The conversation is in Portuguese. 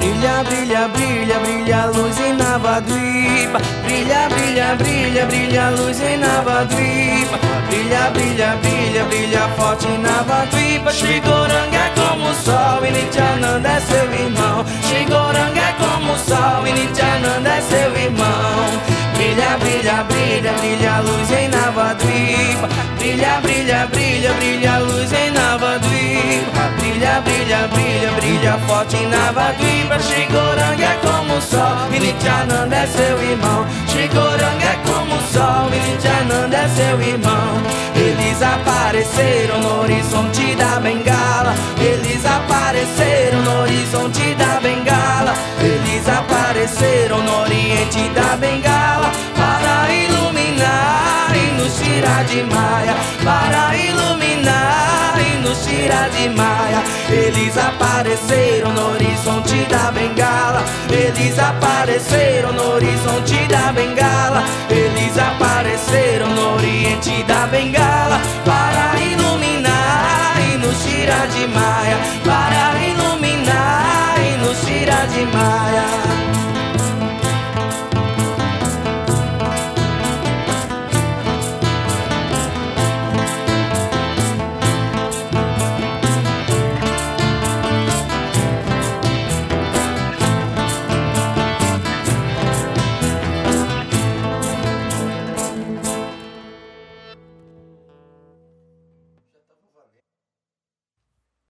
Brilha, brilha, brilha, brilha luz em Navadvipa Brilha, brilha, brilha, brilha luz em Navadvipa Brilha, brilha, brilha, brilha forte em Navadvipa Chigoranga é como o sol e Nityananda é seu irmão. Chigoranga é como o sol e Nityananda é seu irmão. Brilha, brilha, brilha, brilha luz em Navadvipa Brilha, brilha, brilha, brilha luz em Brilha, brilha, brilha, brilha forte em Navadvipa Chigoranga é como o sol Nityananda é seu irmão. Chigoranga é como o sol Nityananda é seu irmão. Eles apareceram no horizonte da bengala. Eles apareceram no horizonte da bengala. Eles apareceram no oriente da bengala. Para iluminar e nos tirar de maia. Para iluminar nos tira de maia. Eles apareceram no horizonte da bengala. Eles apareceram no horizonte da bengala. Eles apareceram no oriente da bengala. Para iluminar e nos tira de maia. Para